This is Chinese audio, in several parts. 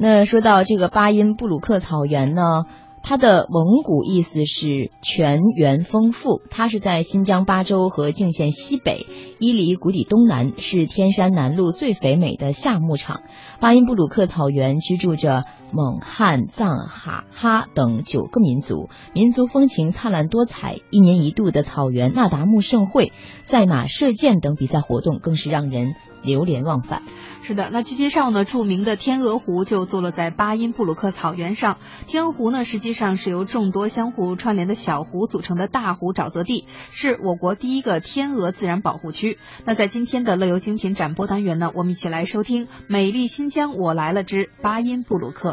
那说到这个巴音布鲁克草原呢？它的蒙古意思是泉源丰富，它是在新疆巴州和泾县西北、伊犁谷底东南，是天山南麓最肥美的夏牧场。巴音布鲁克草原居住着蒙、汉、藏、哈、哈等九个民族，民族风情灿烂多彩。一年一度的草原那达慕盛会、赛马、射箭等比赛活动更是让人流连忘返。是的，那据介绍呢，著名的天鹅湖就坐落在巴音布鲁克草原上。天鹅湖呢，实际上是由众多相互串联的小湖组成的大湖沼泽地，是我国第一个天鹅自然保护区。那在今天的乐游精品展播单元呢，我们一起来收听《美丽新疆我来了之巴音布鲁克》。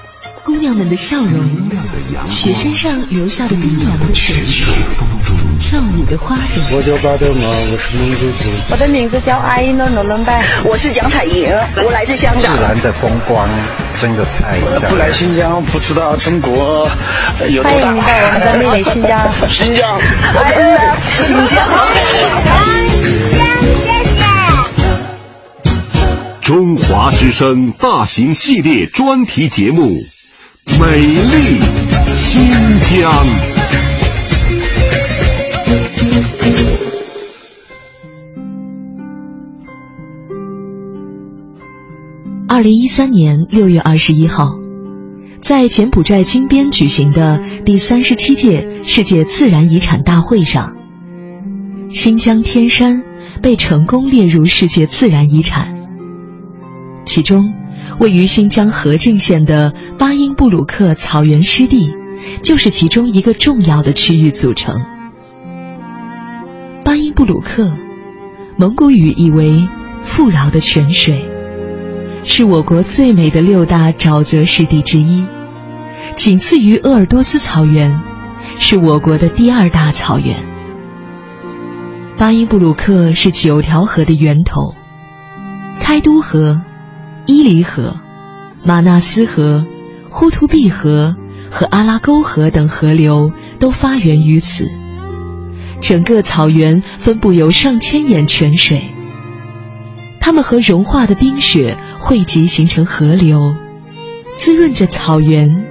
姑娘们的笑容，雪山上留下的冰凉的泉水，跳舞的花朵。我叫巴德玛，我是蒙古族。我的名字叫阿依诺诺伦拜，我是蒋彩莹，我来自香港。自然的风光真的太……不来新疆不知道中国有多大。欢迎你到我们的美丽新疆。新疆，I love 新疆。中华之声大型系列专题节目。美丽新疆。二零一三年六月二十一号，在柬埔寨金边举行的第三十七届世界自然遗产大会上，新疆天山被成功列入世界自然遗产，其中。位于新疆和静县的巴音布鲁克草原湿地，就是其中一个重要的区域组成。巴音布鲁克，蒙古语意为“富饶的泉水”，是我国最美的六大沼泽湿地之一，仅次于鄂尔多斯草原，是我国的第二大草原。巴音布鲁克是九条河的源头，开都河。伊犁河、玛纳斯河、呼图壁河和阿拉沟河等河流都发源于此。整个草原分布有上千眼泉水，它们和融化的冰雪汇集形成河流，滋润着草原，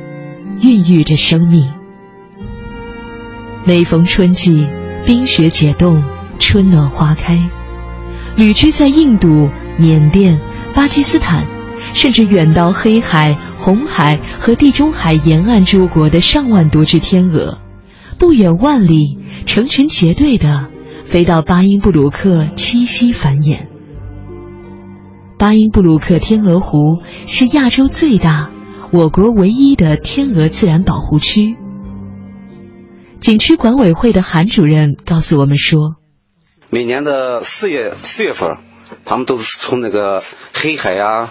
孕育着生命。每逢春季，冰雪解冻，春暖花开，旅居在印度、缅甸。巴基斯坦，甚至远到黑海、红海和地中海沿岸诸国的上万多只天鹅，不远万里，成群结队的飞到巴音布鲁克栖息繁衍。巴音布鲁克天鹅湖是亚洲最大、我国唯一的天鹅自然保护区。景区管委会的韩主任告诉我们说：“每年的四月四月份。”他们都是从那个黑海呀，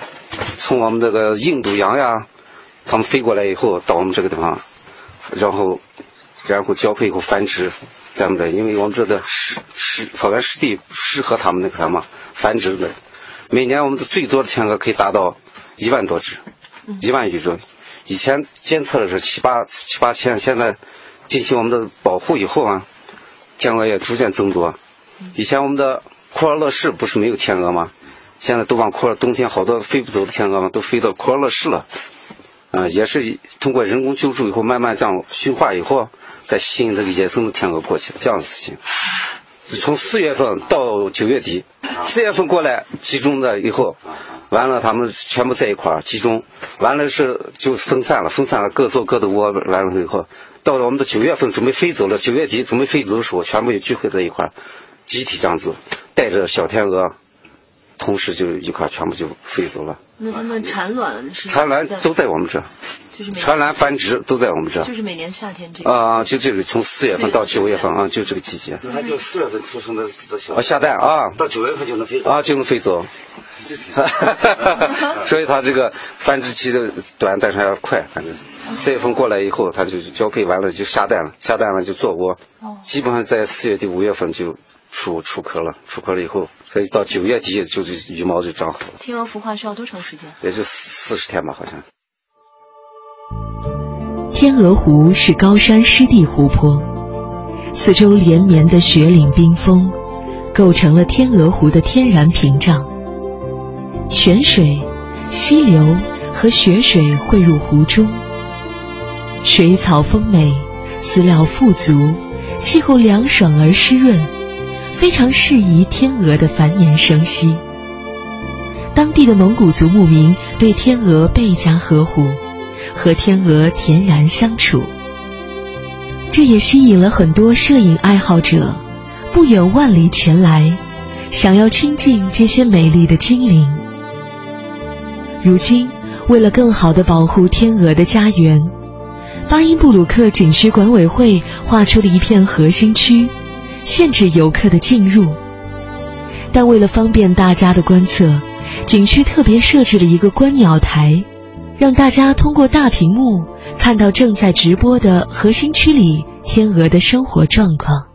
从我们这个印度洋呀，他们飞过来以后到我们这个地方，然后然后交配以后繁殖，咱们这因为我们这的湿湿草原湿地适合他们那个什么繁殖的。每年我们的最多的天鹅可以达到一万多只，一万余只。以前监测的是七八七八千，现在进行我们的保护以后啊，天鹅也逐渐增多。以前我们的。库尔勒市不是没有天鹅吗？现在都往库尔冬天好多飞不走的天鹅嘛，都飞到库尔勒市了。啊，也是通过人工救助以后，慢慢这样驯化以后，再吸引这个野生的天鹅过去，这样的事情。从四月份到九月底，四月份过来集中的以后，完了他们全部在一块儿集中，完了是就分散了，分散了各做各的窝，完了以后，到了我们的九月份准备飞走了，九月底准备飞走的时候，全部又聚会在一块儿，集体这样子。带着小天鹅，同时就一块全部就飞走了。那它们产卵是？产卵都在我们这，产卵繁殖都在我们这儿。就是每年夏天这个。啊，就这个从四月份到九月份啊，就这个季节。它就四月份出生的的小。啊，下蛋啊。到九月份就能飞走。啊，就能飞走。所以它这个繁殖期的短，但是还要快，反正。四月份过来以后，它就交配完了就下蛋了，下蛋了就做窝。哦。基本上在四月底五月份就出出壳了，出壳了以后，所以到九月底就是羽毛就长好了。天鹅孵化需要多长时间？也就四十天吧，好像。天鹅湖是高山湿地湖泊，四周连绵的雪岭冰峰，构成了天鹅湖的天然屏障。泉水、溪流和雪水汇入湖中。水草丰美，饲料富足，气候凉爽而湿润，非常适宜天鹅的繁衍生息。当地的蒙古族牧民对天鹅倍加呵护，和天鹅恬然相处，这也吸引了很多摄影爱好者不远万里前来，想要亲近这些美丽的精灵。如今，为了更好的保护天鹅的家园。巴音布鲁克景区管委会划出了一片核心区，限制游客的进入。但为了方便大家的观测，景区特别设置了一个观鸟台，让大家通过大屏幕看到正在直播的核心区里天鹅的生活状况。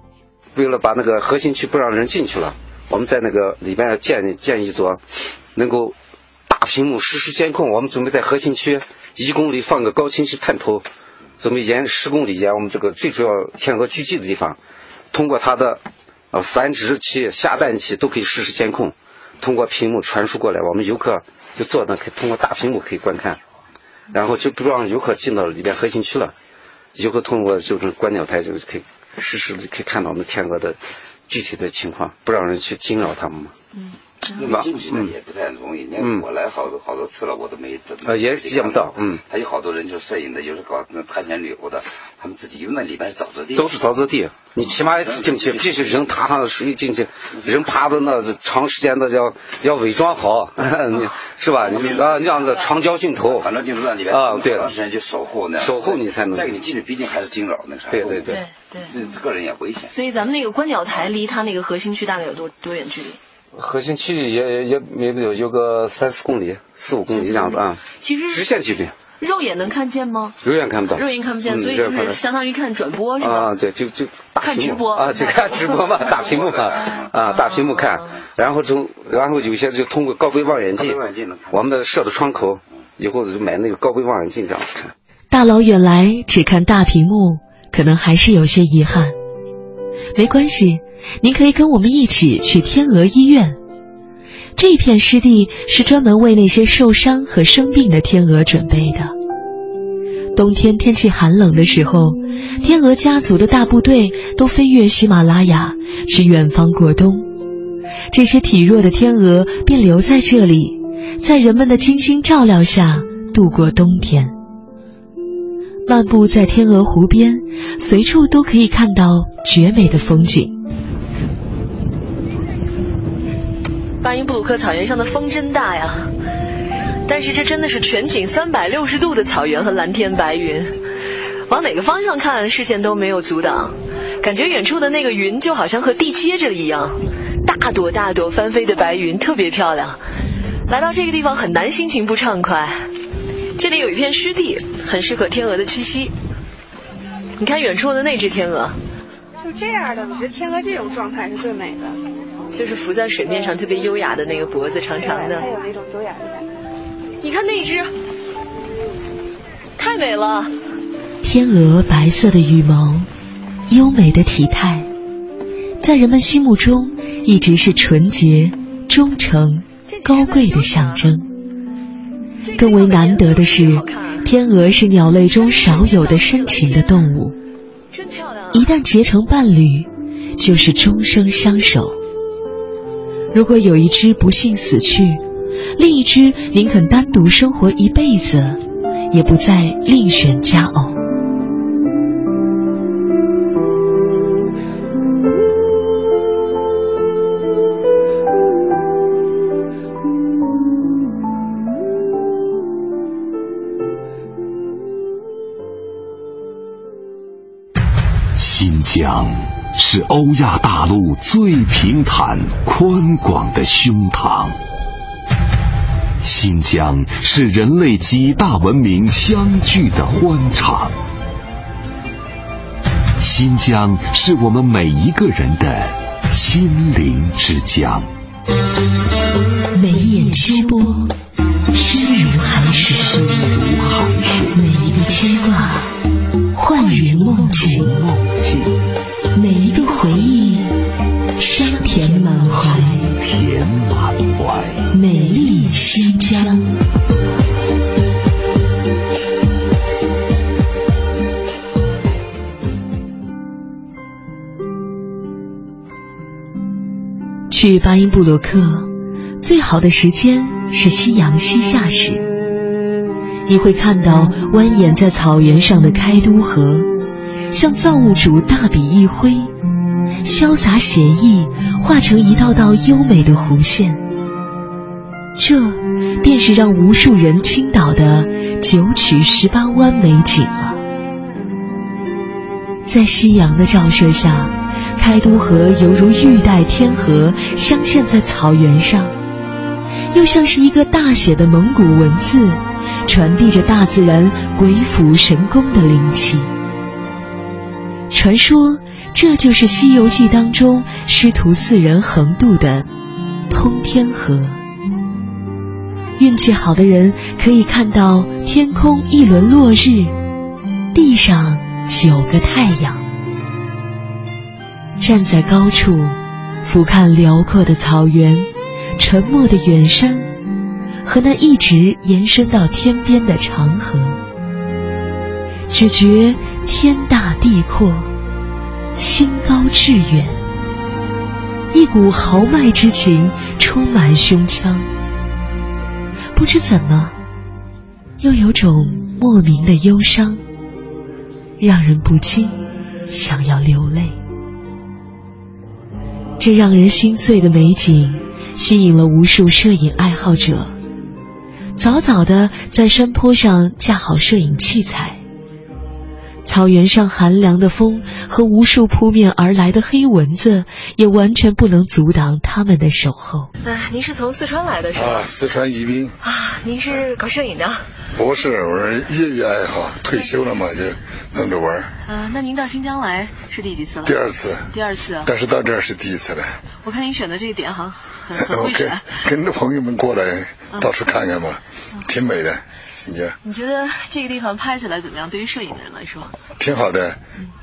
为了把那个核心区不让人进去了，我们在那个里边建建一座能够大屏幕实时监控。我们准备在核心区一公里放个高清晰探头。准备沿十公里沿我们这个最主要天鹅聚集的地方，通过它的呃繁殖期、下蛋期都可以实时监控，通过屏幕传输过来，我们游客就坐那可以通过大屏幕可以观看，然后就不让游客进到里边核心区了，游客通过就是观鸟台就可以实时的可以看到我们天鹅的具体的情况，不让人去惊扰它们嘛。嗯。那么进去呢也不太容易，嗯，我来好多好多次了，我都没呃也见不到，嗯，还有好多人就摄影的，有时搞那探险旅游的，他们自己因为那里边是沼泽地，都是沼泽地，你起码进去必须人踏上水进去，人爬的那长时间的要要伪装好，你 是吧？你啊，那样子长焦镜头，反正就是那里边啊，对，长时间就守护那，守护你才能。再给你进去，毕竟还是惊扰那啥，对对对。对，这个人也危险。所以咱们那个观鸟台离它那个核心区大概有多多远距离？核心区域也也也有有个三四公里、四五公里这样子啊。其实直线距离。肉眼能看见吗？肉眼看不到。肉眼看不见，所以就是相当于看转播是吧？啊，对，就就看直播啊，就看直播嘛，大屏幕嘛，啊，大屏幕看，然后从然后有些就通过高倍望远镜，我们的设的窗口，以后就买那个高倍望远镜这样看。大老远来只看大屏幕，可能还是有些遗憾。没关系。您可以跟我们一起去天鹅医院，这片湿地是专门为那些受伤和生病的天鹅准备的。冬天天气寒冷的时候，天鹅家族的大部队都飞越喜马拉雅去远方过冬，这些体弱的天鹅便留在这里，在人们的精心照料下度过冬天。漫步在天鹅湖边，随处都可以看到绝美的风景。巴音布鲁克草原上的风真大呀，但是这真的是全景三百六十度的草原和蓝天白云，往哪个方向看视线都没有阻挡，感觉远处的那个云就好像和地接着一样，大朵大朵翻飞的白云特别漂亮。来到这个地方很难心情不畅快，这里有一片湿地，很适合天鹅的栖息。你看远处的那只天鹅，就这样的，我觉得天鹅这种状态是最美的。就是浮在水面上特别优雅的那个脖子长长的，它有那种优雅的感觉。你看那只，太美了。天鹅白色的羽毛，优美的体态，在人们心目中一直是纯洁、忠诚、高贵的象征。更为难得的是，天鹅是鸟类中少有的深情的动物。真漂亮！一旦结成伴侣，就是终生相守。如果有一只不幸死去另一只宁肯单独生活一辈子也不再另选佳偶。新疆。是欧亚大陆最平坦宽广的胸膛，新疆是人类几大文明相聚的欢场，新疆是我们每一个人的心灵之疆。去巴音布鲁克，最好的时间是夕阳西下时。你会看到蜿蜒在草原上的开都河，像造物主大笔一挥，潇洒写意，画成一道道优美的弧线。这便是让无数人倾倒的九曲十八弯美景了。在夕阳的照射下。开都河犹如玉带天河，镶嵌在草原上，又像是一个大写的蒙古文字，传递着大自然鬼斧神工的灵气。传说这就是《西游记》当中师徒四人横渡的通天河。运气好的人可以看到天空一轮落日，地上九个太阳。站在高处，俯瞰辽阔的草原、沉默的远山和那一直延伸到天边的长河，只觉天大地阔，心高志远，一股豪迈之情充满胸腔。不知怎么，又有种莫名的忧伤，让人不禁想要流泪。这让人心碎的美景，吸引了无数摄影爱好者，早早的在山坡上架好摄影器材。草原上寒凉的风和无数扑面而来的黑蚊子，也完全不能阻挡他们的守候。啊，您是从四川来的是吧？啊，四川宜宾。啊，您是搞摄影的？不是，我是业余爱好，退休了嘛，就弄着玩。啊，那您到新疆来是第几次了？第二次。第二次。但是到这儿是第一次了。我看您选的这个点好像，很很会选。跟着朋友们过来到处看看嘛，挺美的。你觉得这个地方拍起来怎么样？对于摄影的人来说？挺好的，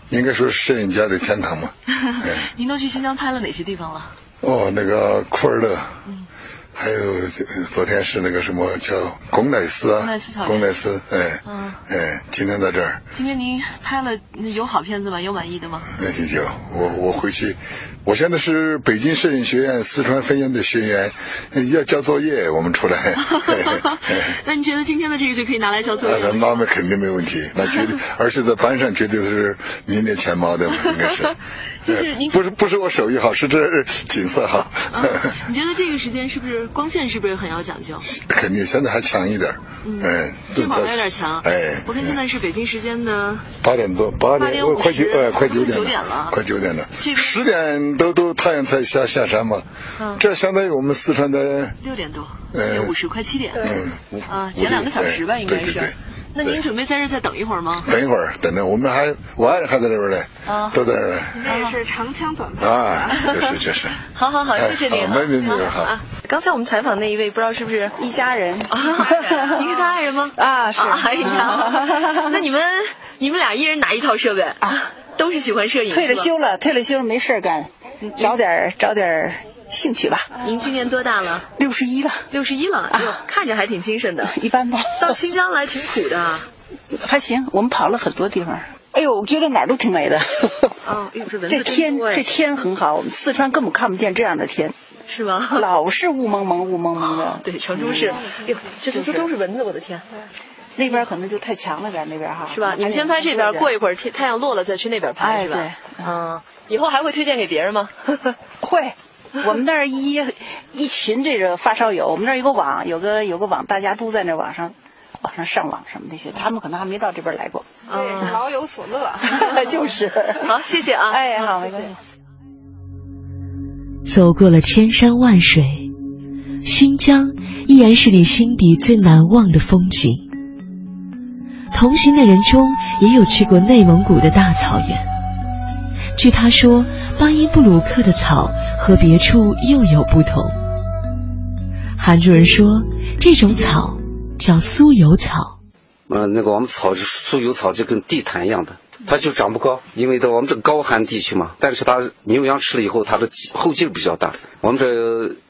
应该说是摄影家的天堂嘛。您都去新疆拍了哪些地方了？哦，那个库尔勒。嗯。还有昨天是那个什么叫贡乃斯啊？贡乃斯草原。贡乃斯，哎，嗯，哎，今天在这儿。今天您拍了有好片子吗？有满意的吗？那有，我我回去，我现在是北京摄影学院四川分院的学员，要交作业，我们出来。那你觉得今天的这个就可以拿来交作业？那那肯定没问题，那绝对，而且在班上绝对是名列前茅的，应该是。就是您不是不是我手艺好，是这景色好。你觉得这个时间是不是光线是不是很要讲究？肯定，现在还强一点。嗯，正好有点强。哎，我看现在是北京时间的八点多，八点快九哎快九点了，快九点了。十点都都太阳才下下山嘛。嗯。这相当于我们四川的六点多，呃五十快七点。嗯。啊，减两个小时吧，应该是。那您准备在这再等一会儿吗？等一会儿，等等，我们还我爱人还在那边呢，啊，都在这儿。那也是长枪短炮啊，就是就是。好好好，谢谢您。没没没好。刚才我们采访那一位，不知道是不是一家人 啊？您是他爱人吗？啊，是。哎呀，那你们你们俩一人拿一套设备啊？都是喜欢摄影。退了休了，退了休没事干，找点找点。兴趣吧。您今年多大了？六十一了。六十一了，哎呦，看着还挺精神的。一般吧。到新疆来挺苦的。还行，我们跑了很多地方。哎呦，我觉得哪儿都挺美的。哦，哎呦，这这天这天很好，我们四川根本看不见这样的天。是吗？老是雾蒙蒙雾蒙蒙的。对，成都是。哟，这这都是蚊子，我的天。那边可能就太强了点，那边哈。是吧？你们先拍这边，过一会儿天太阳落了再去那边拍，是吧？对。嗯，以后还会推荐给别人吗？会。我们那儿一一群这个发烧友，我们那儿有个网，有个有个网，大家都在那网上网上上网什么那些，他们可能还没到这边来过。对，老有所乐。就是。好，谢谢啊。哎，好，没关系。走过了千山万水，新疆依然是你心底最难忘的风景。同行的人中也有去过内蒙古的大草原。据他说，巴音布鲁克的草和别处又有不同。韩主任说，这种草叫酥油草。呃，那个我们草是酥油草，就跟地毯一样的，它就长不高，因为在我们这高寒地区嘛。但是它牛羊吃了以后，它的后劲比较大。我们这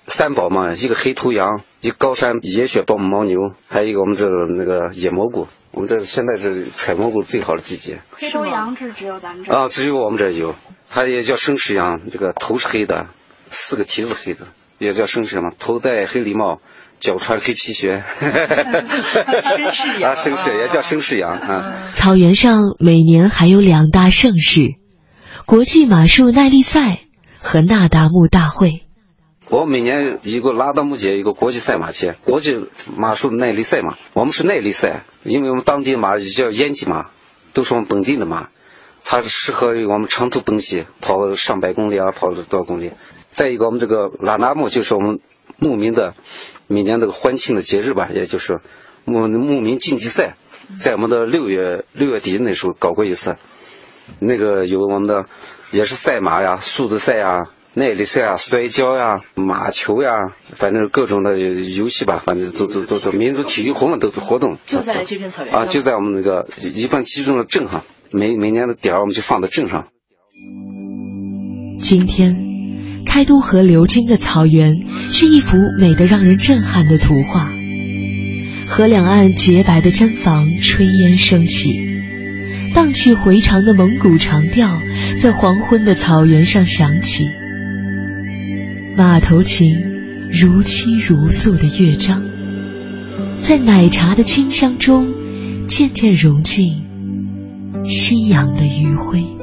三宝嘛，一个黑头羊，一个高山野雪豹牦牛，还有一个我们这那个野蘑菇。我们这现在是采蘑菇最好的季节。黑头羊是只有咱们这啊，只有我们这有，它也叫生石羊，这个头是黑的，四个蹄子黑的，也叫生石羊，头戴黑礼帽。脚穿黑皮靴，绅士羊啊，绅士也叫绅士羊啊。草原上每年还有两大盛事：国际马术耐力赛和那达慕大会。我每年一个拉达慕节，一个国际赛马节，国际马术耐力赛嘛。我们是耐力赛，因为我们当地马叫烟吉马，都是我们本地的马，它适合于我们长途奔袭，跑上百公里啊，跑多少公里。再一个，我们这个拉达木就是我们牧民的。每年这个欢庆的节日吧，也就是牧牧民竞技赛，在我们的六月六月底那时候搞过一次，那个有我们的也是赛马呀、速度赛呀、耐力赛啊、摔跤呀、马球呀，反正各种的游戏吧，反正都都都都民族体育活动都活动。就在这片草原啊，就在我们那个一般集中的镇上，每每年的点儿我们就放到镇上。今天。开都河流经的草原是一幅美得让人震撼的图画。河两岸洁白的毡房炊烟升起，荡气回肠的蒙古长调在黄昏的草原上响起。马头琴如泣如诉的乐章，在奶茶的清香中渐渐融进夕阳的余晖。